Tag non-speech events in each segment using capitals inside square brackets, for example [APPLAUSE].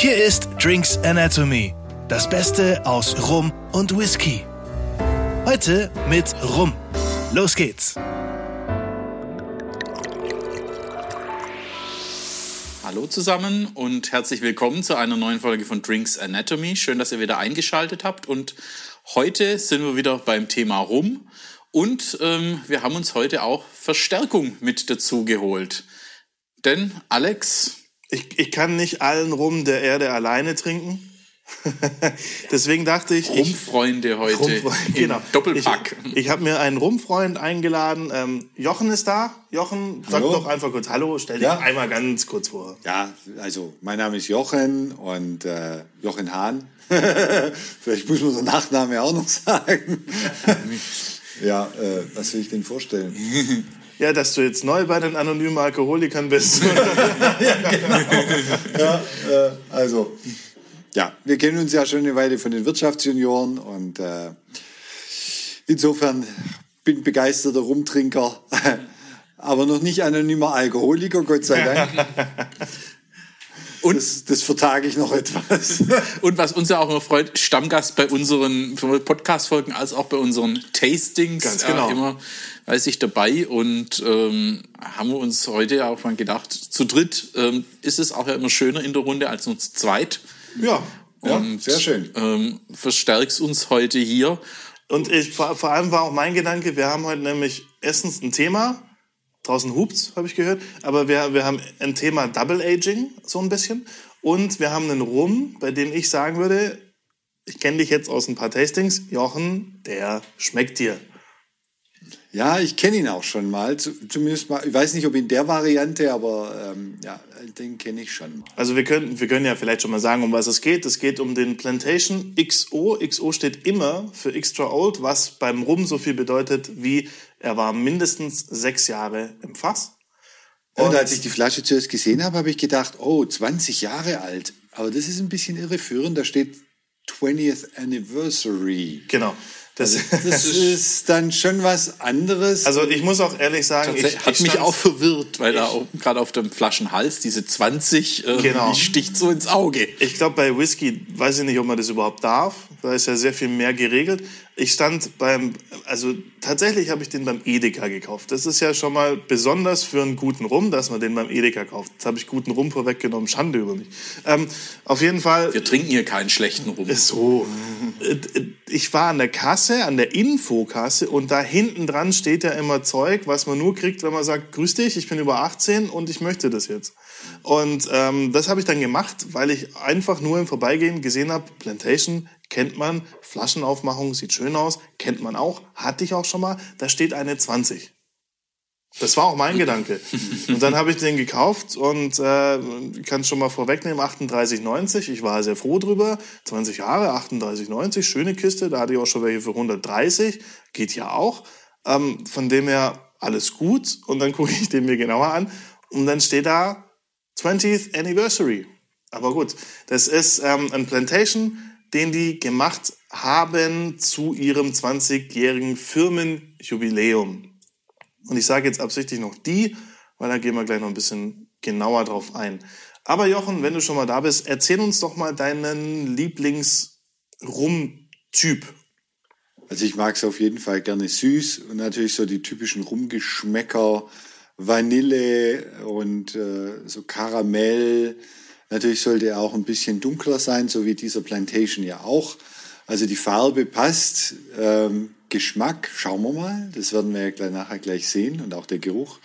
Hier ist Drinks Anatomy, das Beste aus Rum und Whisky. Heute mit Rum. Los geht's. Hallo zusammen und herzlich willkommen zu einer neuen Folge von Drinks Anatomy. Schön, dass ihr wieder eingeschaltet habt. Und heute sind wir wieder beim Thema Rum. Und ähm, wir haben uns heute auch Verstärkung mit dazu geholt. Denn, Alex. Ich, ich kann nicht allen Rum der Erde alleine trinken. [LAUGHS] Deswegen dachte ich. Rumfreunde heute. Rumfreunde, [LAUGHS] genau. Doppelpack. Ich, ich habe mir einen Rumfreund eingeladen. Ähm, Jochen ist da. Jochen, sag hallo. doch einfach kurz Hallo, stell dich ja. einmal ganz kurz vor. Ja, also mein Name ist Jochen und äh, Jochen Hahn. [LAUGHS] Vielleicht muss man so Nachname auch noch sagen. ja, äh, was will ich denn vorstellen? Ja, dass du jetzt neu bei den anonymen Alkoholikern bist. [LAUGHS] ja, genau. Ja, äh, also ja, wir kennen uns ja schon eine Weile von den Wirtschaftsjunioren und äh, insofern bin begeisterter Rumtrinker, [LAUGHS] aber noch nicht anonymer Alkoholiker, Gott sei Dank. [LAUGHS] Und das, das vertage ich noch etwas. [LAUGHS] Und was uns ja auch immer freut, Stammgast bei unseren Podcast-Folgen als auch bei unseren Tastings. Ganz genau. Äh, immer weiß ich dabei und ähm, haben wir uns heute auch mal gedacht, zu dritt ähm, ist es auch ja immer schöner in der Runde als nur zu zweit. Ja, und, ja sehr schön. Ähm, verstärkst uns heute hier. Und ich, vor, vor allem war auch mein Gedanke, wir haben heute nämlich erstens ein Thema, draußen hupt's, habe ich gehört, aber wir, wir haben ein Thema Double Aging, so ein bisschen. Und wir haben einen Rum, bei dem ich sagen würde, ich kenne dich jetzt aus ein paar Tastings, Jochen, der schmeckt dir. Ja, ich kenne ihn auch schon mal. Zumindest mal, ich weiß nicht, ob in der Variante, aber ähm, ja, den kenne ich schon. Also wir können, wir können ja vielleicht schon mal sagen, um was es geht. Es geht um den Plantation XO. XO steht immer für Extra Old, was beim Rum so viel bedeutet wie er war mindestens sechs Jahre im Fass. Und, und als ich die Flasche zuerst gesehen habe, habe ich gedacht, oh, 20 Jahre alt. Aber das ist ein bisschen irreführend. Da steht 20th Anniversary. Genau. Das, also, [LAUGHS] das ist dann schon was anderes. Also ich muss auch ehrlich sagen, ich, hat ich mich auch verwirrt, weil da gerade auf dem Flaschenhals diese 20 äh, genau. die sticht so ins Auge. Ich glaube bei Whisky weiß ich nicht, ob man das überhaupt darf. Da ist ja sehr viel mehr geregelt. Ich stand beim, also tatsächlich habe ich den beim Edeka gekauft. Das ist ja schon mal besonders für einen guten Rum, dass man den beim Edeka kauft. Jetzt habe ich guten Rum vorweggenommen, Schande über mich. Ähm, auf jeden Fall. Wir trinken hier keinen schlechten Rum. So. Ich war an der Kasse, an der Infokasse und da hinten dran steht ja immer Zeug, was man nur kriegt, wenn man sagt, grüß dich, ich bin über 18 und ich möchte das jetzt. Und ähm, das habe ich dann gemacht, weil ich einfach nur im Vorbeigehen gesehen habe, Plantation Kennt man, Flaschenaufmachung sieht schön aus, kennt man auch, hatte ich auch schon mal, da steht eine 20. Das war auch mein [LAUGHS] Gedanke. Und dann habe ich den gekauft und äh, kann schon mal vorwegnehmen, 38,90. Ich war sehr froh drüber. 20 Jahre, 38,90, schöne Kiste. Da hatte ich auch schon welche für 130. Geht ja auch. Ähm, von dem her alles gut. Und dann [LAUGHS] gucke ich den mir genauer an. Und dann steht da 20th Anniversary. Aber gut, das ist ähm, ein Plantation den die gemacht haben zu ihrem 20-jährigen Firmenjubiläum. Und ich sage jetzt absichtlich noch die, weil da gehen wir gleich noch ein bisschen genauer drauf ein. Aber Jochen, wenn du schon mal da bist, erzähl uns doch mal deinen Lieblings-Rum-Typ. Also ich mag es auf jeden Fall gerne süß und natürlich so die typischen Rumgeschmäcker, Vanille und äh, so Karamell, Natürlich sollte er auch ein bisschen dunkler sein, so wie dieser Plantation ja auch. Also die Farbe passt. Ähm, Geschmack, schauen wir mal. Das werden wir ja gleich nachher gleich sehen und auch der Geruch.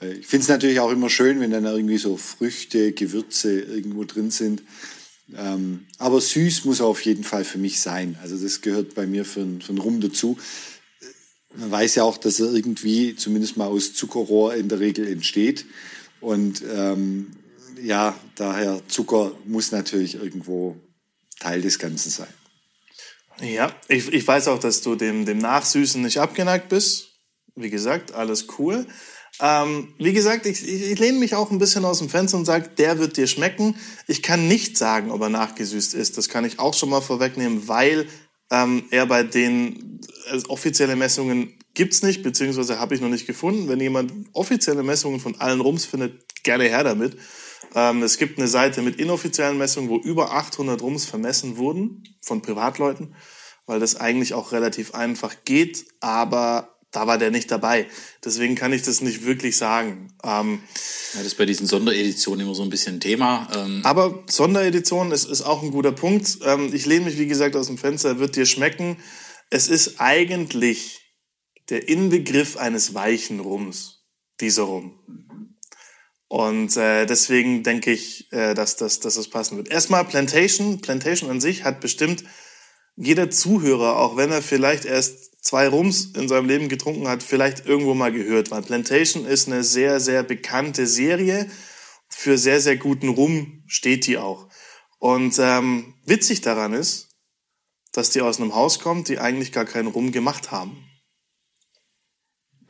Äh, ich finde es natürlich auch immer schön, wenn dann irgendwie so Früchte, Gewürze irgendwo drin sind. Ähm, aber süß muss er auf jeden Fall für mich sein. Also das gehört bei mir für, einen Rum dazu. Man weiß ja auch, dass er irgendwie zumindest mal aus Zuckerrohr in der Regel entsteht. Und ähm, ja, daher Zucker muss natürlich irgendwo Teil des Ganzen sein. Ja, ich, ich weiß auch, dass du dem, dem Nachsüßen nicht abgeneigt bist. Wie gesagt, alles cool. Ähm, wie gesagt, ich, ich, ich lehne mich auch ein bisschen aus dem Fenster und sage, der wird dir schmecken. Ich kann nicht sagen, ob er nachgesüßt ist. Das kann ich auch schon mal vorwegnehmen, weil ähm, er bei den also offizielle Messungen gibt's nicht, beziehungsweise habe ich noch nicht gefunden. Wenn jemand offizielle Messungen von allen Rums findet, gerne her damit. Ähm, es gibt eine Seite mit inoffiziellen Messungen, wo über 800 Rums vermessen wurden von Privatleuten, weil das eigentlich auch relativ einfach geht, aber da war der nicht dabei. Deswegen kann ich das nicht wirklich sagen. Ähm, ja, das ist bei diesen Sondereditionen immer so ein bisschen Thema. Ähm aber Sonderedition ist, ist auch ein guter Punkt. Ähm, ich lehne mich, wie gesagt, aus dem Fenster, wird dir schmecken. Es ist eigentlich der Inbegriff eines weichen Rums, dieser Rum. Und äh, deswegen denke ich, äh, dass, dass, dass das passen wird. Erstmal Plantation. Plantation an sich hat bestimmt jeder Zuhörer, auch wenn er vielleicht erst zwei Rums in seinem Leben getrunken hat, vielleicht irgendwo mal gehört. Weil Plantation ist eine sehr, sehr bekannte Serie. Für sehr, sehr guten Rum steht die auch. Und ähm, witzig daran ist, dass die aus einem Haus kommt, die eigentlich gar keinen Rum gemacht haben.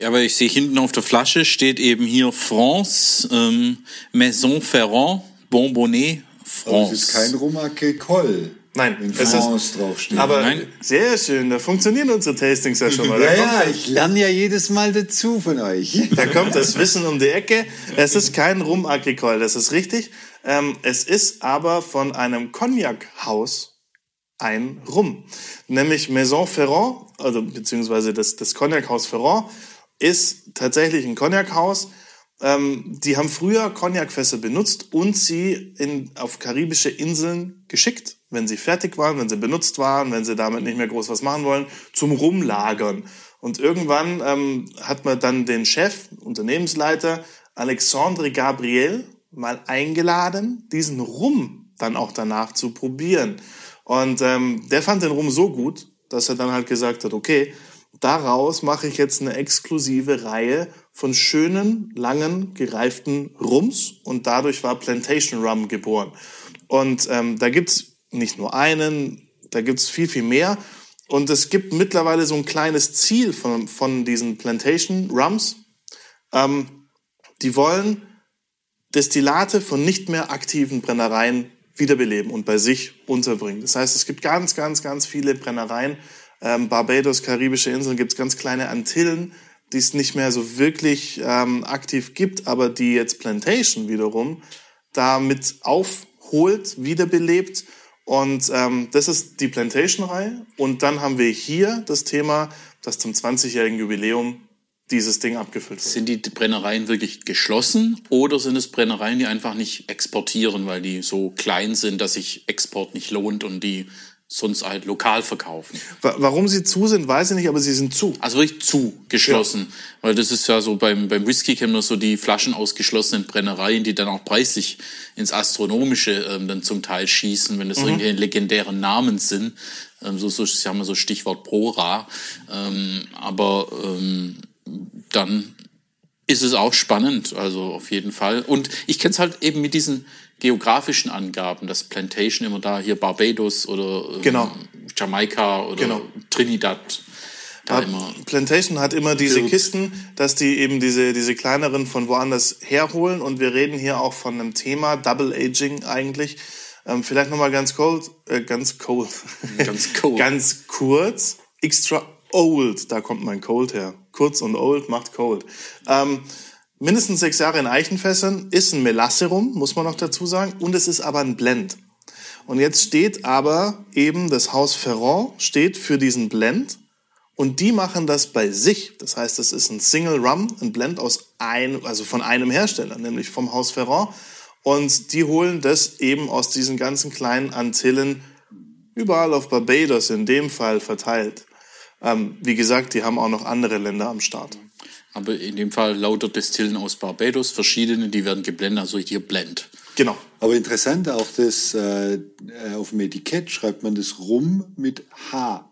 Ja, aber ich sehe hinten auf der Flasche steht eben hier France, ähm, Maison Ferrand, Bonbonnet, France. Aber es ist kein Rum agricole. Nein, wenn es France draufsteht. Aber Nein. sehr schön, da funktionieren unsere Tastings ja schon mal. Da, ja, kommt, ja, ich lerne ja jedes Mal dazu von euch. da kommt das Wissen um die Ecke. Es ist kein Rum Agricole, das ist richtig. Ähm, es ist aber von einem Cognac-Haus ein Rum. Nämlich Maison Ferrand, also beziehungsweise das, das Cognac-Haus Ferrand, ist tatsächlich ein Cognac-Haus. Ähm, die haben früher Cognac-Fässer benutzt und sie in, auf karibische Inseln geschickt wenn sie fertig waren, wenn sie benutzt waren, wenn sie damit nicht mehr groß was machen wollen, zum Rumlagern. Und irgendwann ähm, hat man dann den Chef, Unternehmensleiter Alexandre Gabriel mal eingeladen, diesen Rum dann auch danach zu probieren. Und ähm, der fand den Rum so gut, dass er dann halt gesagt hat, okay, daraus mache ich jetzt eine exklusive Reihe von schönen, langen, gereiften Rums und dadurch war Plantation Rum geboren. Und ähm, da gibt's nicht nur einen, da gibt's viel, viel mehr. Und es gibt mittlerweile so ein kleines Ziel von, von diesen Plantation Rums. Ähm, die wollen Destillate von nicht mehr aktiven Brennereien wiederbeleben und bei sich unterbringen. Das heißt, es gibt ganz, ganz, ganz viele Brennereien. Ähm, Barbados, Karibische Inseln, gibt's ganz kleine Antillen, die es nicht mehr so wirklich ähm, aktiv gibt, aber die jetzt Plantation wiederum damit aufholt, wiederbelebt und ähm, das ist die Plantation-Reihe. Und dann haben wir hier das Thema, dass zum 20-jährigen Jubiläum dieses Ding abgefüllt wird. Sind die Brennereien wirklich geschlossen oder sind es Brennereien, die einfach nicht exportieren, weil die so klein sind, dass sich Export nicht lohnt und die sonst halt lokal verkaufen. Warum sie zu sind, weiß ich nicht, aber sie sind zu. Also wirklich zu, geschlossen. Ja. Weil das ist ja so beim, beim Whisky kennen wir so die Flaschen aus geschlossenen Brennereien, die dann auch preislich ins Astronomische ähm, dann zum Teil schießen, wenn das mhm. irgendwelche legendären Namen sind. Ähm, so, so haben wir so Stichwort Prora. Ähm, aber ähm, dann ist es auch spannend, also auf jeden Fall. Und ich kenne es halt eben mit diesen geografischen Angaben, dass Plantation immer da hier Barbados oder ähm, genau. Jamaika oder genau. Trinidad. Da immer Plantation hat immer diese Bild. Kisten, dass die eben diese, diese kleineren von woanders herholen. Und wir reden hier auch von einem Thema, Double Aging eigentlich. Ähm, vielleicht nochmal ganz cold, äh, ganz cold. [LAUGHS] Ganz cold. ganz kurz. Extra old, da kommt mein cold her. Kurz und old macht cold. Ähm, mindestens sechs Jahre in Eichenfässern, ist ein Melasserum, muss man noch dazu sagen, und es ist aber ein Blend. Und jetzt steht aber eben das Haus Ferrand steht für diesen Blend und die machen das bei sich. Das heißt, es ist ein Single Rum, ein Blend aus einem, also von einem Hersteller, nämlich vom Haus Ferrand. Und die holen das eben aus diesen ganzen kleinen Antillen überall auf Barbados in dem Fall verteilt. Ähm, wie gesagt, die haben auch noch andere Länder am Start. Aber in dem Fall lauter Destillen aus Barbados, verschiedene, die werden geblendet, also hier Blend. Genau. Aber interessant auch, dass äh, auf dem Etikett schreibt man das Rum mit H.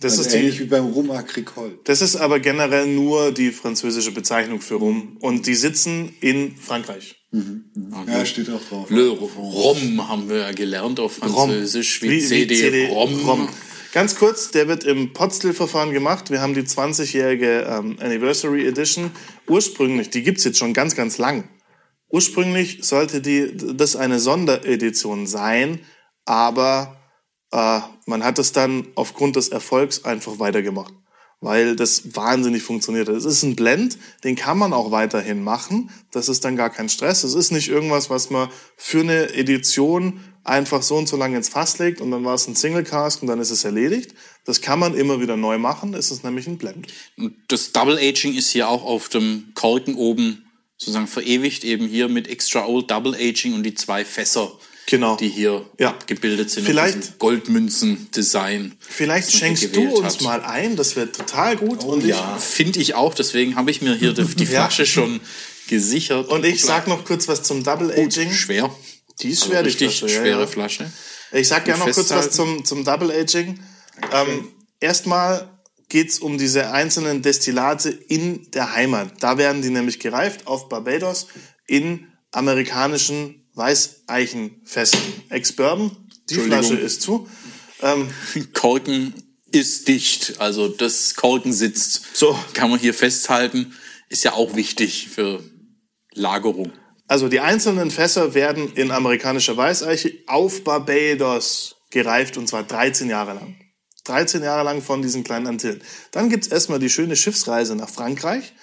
Das also ist ähnlich die, wie beim Rum Agricole. Das ist aber generell nur die französische Bezeichnung für Rum. Und die sitzen in Frankreich. Mhm. Okay. Ja, steht auch drauf. Le Rom haben wir ja gelernt auf Französisch, wie, wie, CD, wie CD Rom. Rom. Ganz kurz, der wird im Potstill-Verfahren gemacht. Wir haben die 20-jährige ähm, Anniversary Edition. Ursprünglich, die gibt's jetzt schon ganz, ganz lang. Ursprünglich sollte die, das eine Sonderedition sein, aber äh, man hat es dann aufgrund des Erfolgs einfach weitergemacht. weil das wahnsinnig funktioniert. Es ist ein Blend, den kann man auch weiterhin machen. Das ist dann gar kein Stress. Es ist nicht irgendwas, was man für eine Edition einfach so und so lange ins Fass legt und dann war es ein Single Cask und dann ist es erledigt. Das kann man immer wieder neu machen. Es ist nämlich ein Blend. Und das Double Aging ist hier auch auf dem Korken oben sozusagen verewigt, eben hier mit Extra Old Double Aging und die zwei Fässer, Genau. die hier Ja. abgebildet sind. Vielleicht- Goldmünzen-Design. Vielleicht schenkst du uns hat. mal ein, das wäre total gut. und, Ja, finde ich auch. Deswegen habe ich mir hier die. [LAUGHS] Flasche schon gesichert. ich, und ich sag noch kurz was zum Double Aging. schwer. Die ist Also schwer, die richtig Flasche. schwere ja. Flasche. Ich sag gerne noch Gut kurz was festhalten. zum, zum Double Aging. Ähm, erstmal geht's um diese einzelnen Destillate in der Heimat. Da werden die nämlich gereift auf Barbados in amerikanischen Weißeichenfässern. Ex-Bourbon, die. Flasche ist zu. Ähm, [LAUGHS] Korken ist dicht. Also das Korken sitzt. So. Kann man hier festhalten. Ist ja auch wichtig für Lagerung. Also die einzelnen Fässer werden in amerikanischer Weißeiche auf Barbados gereift und zwar 13 Jahre lang. 13 Jahre lang von diesen kleinen Antillen. Dann gibt's erstmal die schöne Schiffsreise nach Frankreich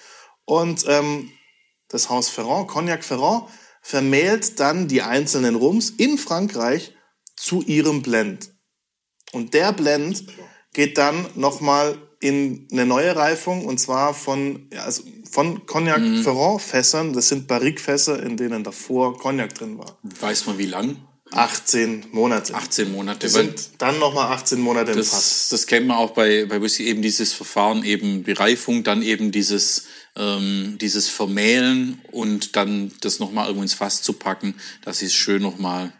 und ähm, das Haus Ferrand, Cognac Ferrand, vermählt dann die einzelnen Rums in Frankreich zu ihrem Blend. Und der Blend geht dann nochmal in eine neue Reifung und zwar von, ja, also von Cognac Ferrand Fässern. Das sind Barrique-Fässer, in denen davor Cognac drin war. Weiß man wie lang? 18 Monate. 18 Monate. Die sind dann nochmal 18 Monate im Fass. das, das kennt man auch bei, bei Whisky, eben dieses Verfahren, eben die Reifung, dann eben dieses, ähm, dieses Vermählen und dann das nochmal irgendwo ins Fass zu packen, dass sie es schön nochmal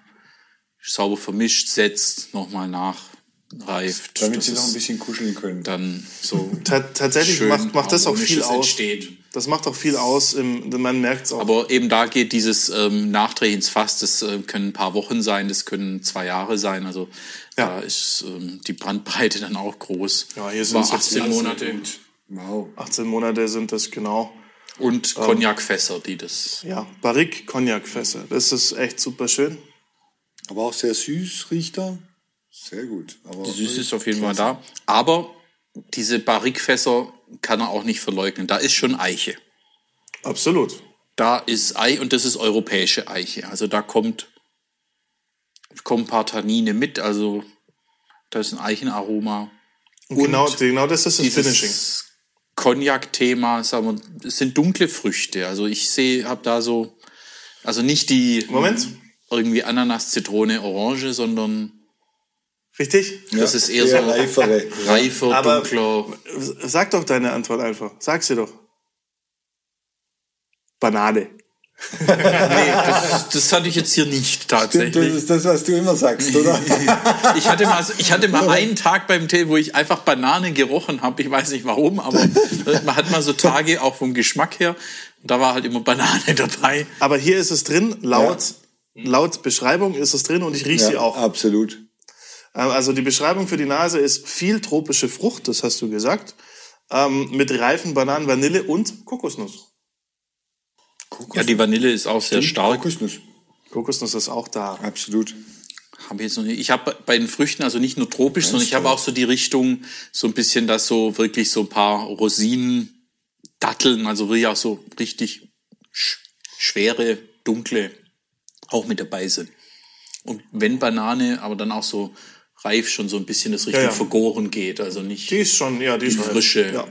sauber vermischt, setzt, nochmal nachreift. Damit Das sie noch ein bisschen kuscheln können. dann so Ta tatsächlich schön macht, macht das auch viel aus. entsteht. Das macht auch viel aus. Im, man merkt es auch. Aber eben da geht dieses ähm, Nachdrehen ins Fass, das äh, können ein paar Wochen sein, das können zwei Jahre sein. Also Ja. da ist ähm, die Bandbreite dann auch groß. Ja, hier sind's jetzt 18 Monate. Wow. 18 Monate sind das genau. Und Cognacfässer, die das. Ja, Barrique Cognac Fässer. Das ist echt super schön. Aber auch sehr süß riecht er. Sehr gut. Aber Die Süße ist auf jeden Fall da. Aber diese Barrique-Fässer kann er auch nicht verleugnen. Da ist schon Eiche. Absolut. Da ist Ei und das ist europäische Eiche. Also da kommt, kommen ein paar Tannine mit. Also da ist ein Eichenaroma. Und genau, genau das ist das Finishing. Cognac-Thema, sagen wir, es sind dunkle Früchte. Also ich sehe, habe da so, also nicht die Moment. irgendwie Ananas, Zitrone, Orange, sondern Richtig? das ist eher eher so reifere. reifer, Aber- dunkler. Sag doch deine Antwort einfach. Sag sie doch. Banane. [LAUGHS] Nee, das, das hatte ich jetzt hier nicht Das tatsächlich. ist das, was du immer sagst, oder? [LAUGHS] Ich hatte mal, ich hatte mal einen Tag beim Tee, wo ich einfach Banane gerochen habe. Ich weiß nicht warum, aber [LAUGHS] man hat mal so Tage auch vom Geschmack her. Da war halt immer Banane dabei. Aber hier ist es drin, laut, laut Beschreibung ist es drin und ich rieche sie auch. Absolut. Ähm, Also die Beschreibung für die Nase ist viel tropische Frucht, das hast du gesagt, ähm, mit reifen Bananen, Vanille und Kokosnuss. Kokos. Ja, die Vanille ist auch sehr stark. Kokosnuss. Kokosnuss ist auch da. Absolut. Habe ich jetzt noch nicht. Ich habe bei den Früchten also nicht nur tropisch, sondern ich habe auch so die Richtung so ein bisschen, dass so wirklich so ein paar Rosinen, Datteln, also wirklich auch so richtig sch schwere, dunkle auch mit dabei sind. Und wenn Banane, aber dann auch so reif schon so ein bisschen das Richtung ja. Vergoren geht, also nicht Die ist schon, ja, die, ist reif. frische. Ja.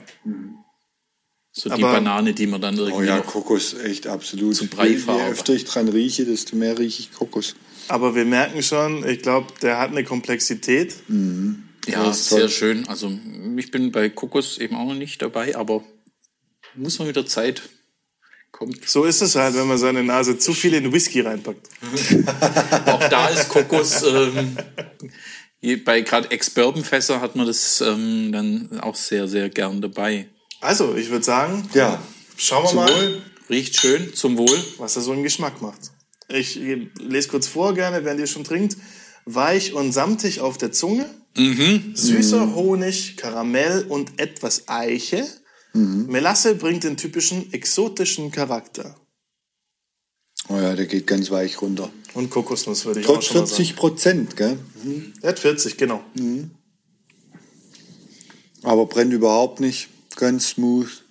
so die aber- Banane, die man dann Oh irgendwie ja, noch Kokos, echt absolut. Zu je, Breifarbe. je öfter ich dran rieche, desto mehr rieche ich Kokos. Aber wir merken schon, ich glaube, der hat eine Komplexität. Ja, Das ist toll. sehr schön. Also ich bin bei Kokos eben auch noch nicht dabei, aber muss man wieder Zeit. Kommt. So ist es halt, wenn man seine Nase zu viel in Whisky reinpackt. [LAUGHS] Auch da ist Kokos, ähm, je- bei gerade Ex-Bourbon-Fässer hat man das ähm, dann auch sehr, sehr gern dabei. Also, ich würde sagen, Ja. schauen wir Zum mal, Wohl. Riecht schön, zum Wohl. was er so einen Geschmack macht. Ich lese kurz vor, gerne, während ihr schon trinkt. Weich und samtig auf der Zunge. Süßer Honig, Karamell und etwas Eiche. Melasse bringt den typischen exotischen Charakter. Oh ja, der geht ganz weich runter. Und Kokosnuss würde ich auch Trotz schon mal sagen. 40 Prozent, gell? Der hat 40, genau. Aber brennt überhaupt nicht. Ganz smooth.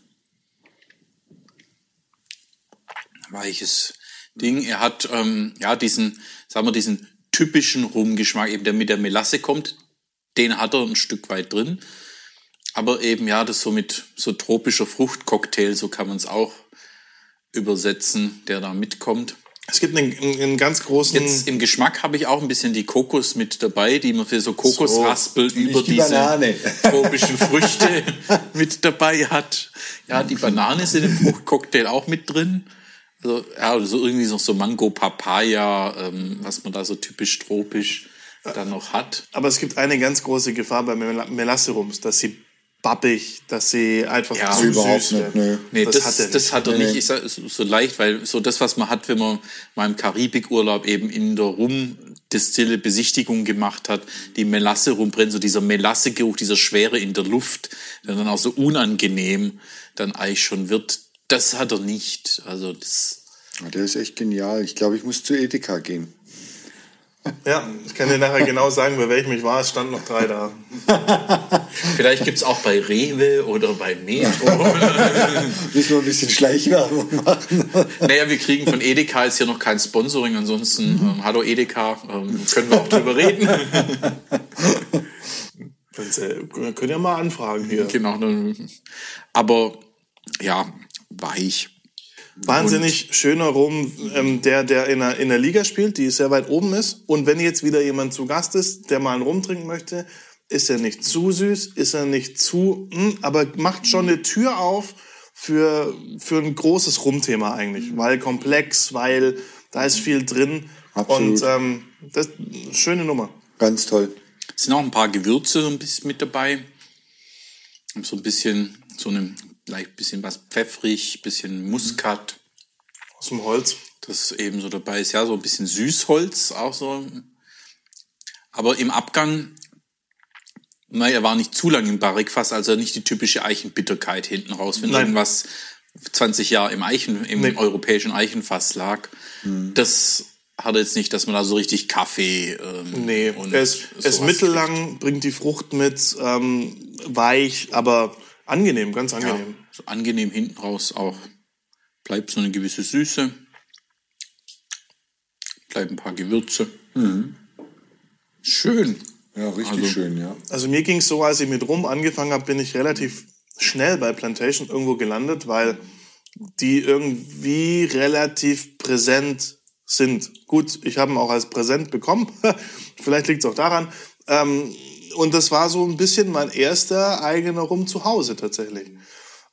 Weiches Ding. Er hat ähm, ja diesen, sagen wir, diesen typischen Rumgeschmack, eben der mit der Melasse kommt. Den hat er ein Stück weit drin. Aber eben, ja, das so mit so tropischer Fruchtcocktail, so kann man es auch übersetzen, der da mitkommt. Es gibt einen, einen ganz großen. Jetzt im Geschmack habe ich auch ein bisschen die Kokos mit dabei, die man für so Kokosraspel über die diese Banane. [LAUGHS] tropischen Früchte mit dabei hat. Ja, die Banane ist in dem Fruchtcocktail auch mit drin. Also, ja, oder so irgendwie noch so Mango, Papaya, ähm, was man da so typisch tropisch dann noch hat. Aber es gibt eine ganz große Gefahr bei Mel Melasserums, dass sie babbig, dass sie einfach Ja, zu überhaupt süß nicht, werden. Nee, das, das, das, hat er nicht. hat er nicht. Ich sag, so, so leicht, weil so das, was man hat, wenn man mal im Karibikurlaub eben in der Rumdestille Besichtigung gemacht hat, die Melasse rumbrennt, so dieser Melassegeruch, dieser Schwere in der Luft, der dann auch so unangenehm dann eigentlich schon wird, das hat er nicht. Also das, Ja, Der ist echt genial. Ich glaube, ich muss zu Edeka gehen. Ja, ich kann dir nachher genau sagen, bei welchem ich war. Es stand noch drei da. [LAUGHS] vielleicht gibt's auch bei Rewe oder bei Metro. [LAUGHS] Müssen wir ein bisschen Schleichwerbung machen. naja, wir kriegen von Edeka jetzt hier noch kein Sponsoring, ansonsten, ähm, hallo Edeka, ähm, können wir auch drüber reden. Wenn's, äh, könnt ihr mal anfragen hier. Genau. Aber ja, weich. Wahnsinnig schöner Rum, ähm, der, der in der, in der Liga spielt, die sehr weit oben ist. Und wenn jetzt wieder jemand zu Gast ist, der mal einen Rum trinken möchte, ist er nicht zu süß, ist er nicht zu, hm, aber macht schon eine Tür auf für, für ein großes Rumthema eigentlich. Weil komplex, weil da ist viel drin. Absolut. Und ähm, das schöne Nummer. Ganz toll. Es sind auch ein paar Gewürze so ein bisschen mit dabei. Und So ein bisschen, so ein vielleicht bisschen was pfeffrig, bisschen Muskat, Aus dem Holz. das eben so dabei ist. Ja, so ein bisschen Süßholz auch so. Aber im Abgang, naja, er war nicht zu lang im Barrikfass, also nicht die typische Eichenbitterkeit hinten raus. Wenn Nein. irgendwas 20 Jahre im Eichen, im Nee. europäischen Eichenfass lag, das hat er jetzt nicht, dass man da so richtig Kaffee ähm, Nee, und er ist, mittellang, bringt die Frucht mit, ähm, weich, aber angenehm, ganz Ja, angenehm. so angenehm hinten raus auch. Bleibt so eine gewisse Süße. Bleiben ein paar Gewürze. Schön. Ja, richtig Also- schön, ja. Also mir ging es so, als ich mit Rum angefangen habe, bin ich relativ schnell bei Plantation irgendwo gelandet, weil die irgendwie relativ präsent sind. Gut, ich habe ihn auch als Präsent bekommen. [LAUGHS] Vielleicht liegt es auch daran. Ähm, und das war so ein bisschen mein erster eigener Rum zu Hause tatsächlich.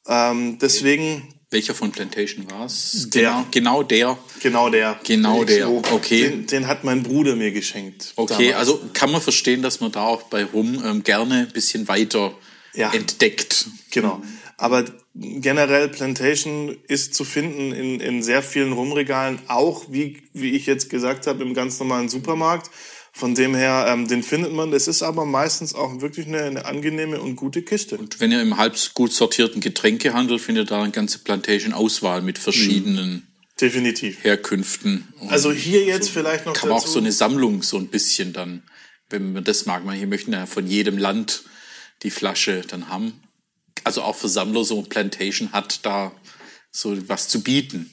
Ähm, deswegen Welcher von Plantation war es? Der. Genau, genau der. genau der. Genau der. Okay. Den, den hat mein Bruder mir geschenkt. Okay, damals. also kann man verstehen, dass man da auch bei Rum ähm, gerne ein bisschen weiter Ja. entdeckt. Genau. Aber generell Plantation ist zu finden in, in sehr vielen Rumregalen, auch wie, wie ich jetzt gesagt habe, im ganz normalen Supermarkt. Von dem her, ähm, den findet man. Das ist aber meistens auch wirklich eine, eine angenehme und gute Kiste. Und wenn ihr im halb gut sortierten Getränkehandel findet, da eine ganze Plantation-Auswahl mit verschiedenen Definitiv. Herkünften. Und Also hier jetzt vielleicht noch kann man auch so eine Sammlung so ein bisschen dann, wenn man das mag. Manche möchten ja von jedem Land die Flasche dann haben. Also auch für Sammler so Plantation hat da so was zu bieten.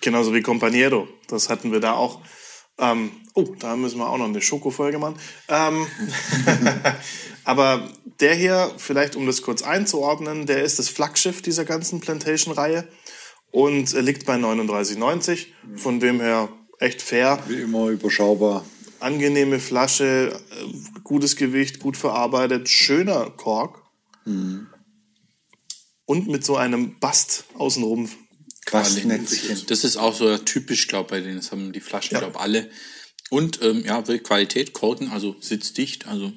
Genauso wie Companiero. Das hatten wir da auch. Ähm, oh, da müssen wir auch noch eine Schokofolge machen. Ähm, [LAUGHS] aber der hier, vielleicht um das kurz einzuordnen, der ist das Flaggschiff dieser ganzen Plantation-Reihe und er liegt bei 39,90. Von dem her echt fair. Wie immer überschaubar. Angenehme Flasche, äh, gutes Gewicht, gut verarbeitet, schöner Kork. Und mit so einem Bast außenrum. Quastnetzchen. Das ist auch so typisch, glaube bei denen. Das haben die Flaschen, Ja. glaube alle. Und ähm, ja, wirklich Qualität, Korken, also sitzdicht, also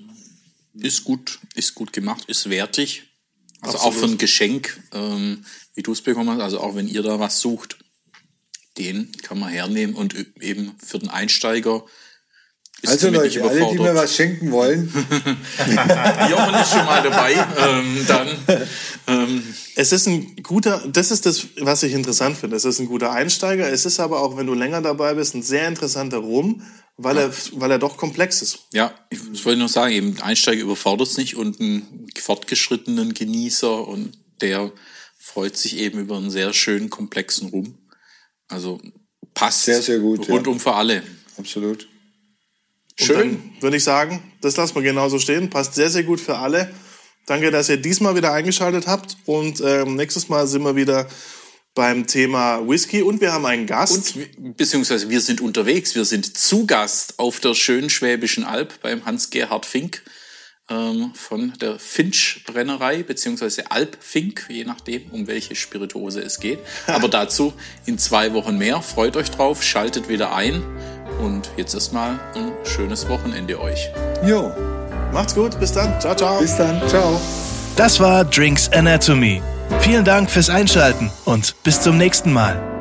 ist gut, ist gut gemacht, ist wertig. Also auch Absolut. für ein Geschenk, ähm, wie du es bekommen hast, also auch wenn ihr da was sucht, den kann man hernehmen und eben für den Einsteiger ist Also Leute, alle, die mir was schenken wollen, [LAUGHS] Jochen ist schon mal dabei, ähm, dann ähm, Es ist ein guter, das ist das, was ich interessant finde. Es ist ein guter Einsteiger. Es ist aber auch, wenn du länger dabei bist, ein sehr interessanter Rum, weil, er, weil er doch komplex ist. Ja, ich wollte nur sagen, eben Einsteiger überfordert es nicht und einen fortgeschrittenen Genießer und der freut sich eben über einen sehr schönen, komplexen Rum. Also passt Sehr, sehr gut, rundum ja. für alle. Absolut. Schön. Würde ich sagen, das lassen wir genauso stehen. Passt sehr, sehr gut für alle. Danke, dass ihr diesmal wieder eingeschaltet habt. Und ähm, nächstes Mal sind wir wieder beim Thema Whisky und wir haben einen Gast. Und, beziehungsweise wir sind unterwegs, wir sind zu Gast auf der schönen Schwäbischen Alb beim Hans-Gerhard Fink von der Finch Brennerei, beziehungsweise Alp Fink, je nachdem, um welche Spirituose es geht. [LAUGHS] Aber dazu in zwei Wochen mehr. Freut euch drauf, schaltet wieder ein und jetzt erstmal ein schönes Wochenende euch. Jo, Macht's gut, bis dann. Ciao, ciao. bis dann. Ciao. Das war Drinks Anatomy. Vielen Dank fürs Einschalten und bis zum nächsten Mal.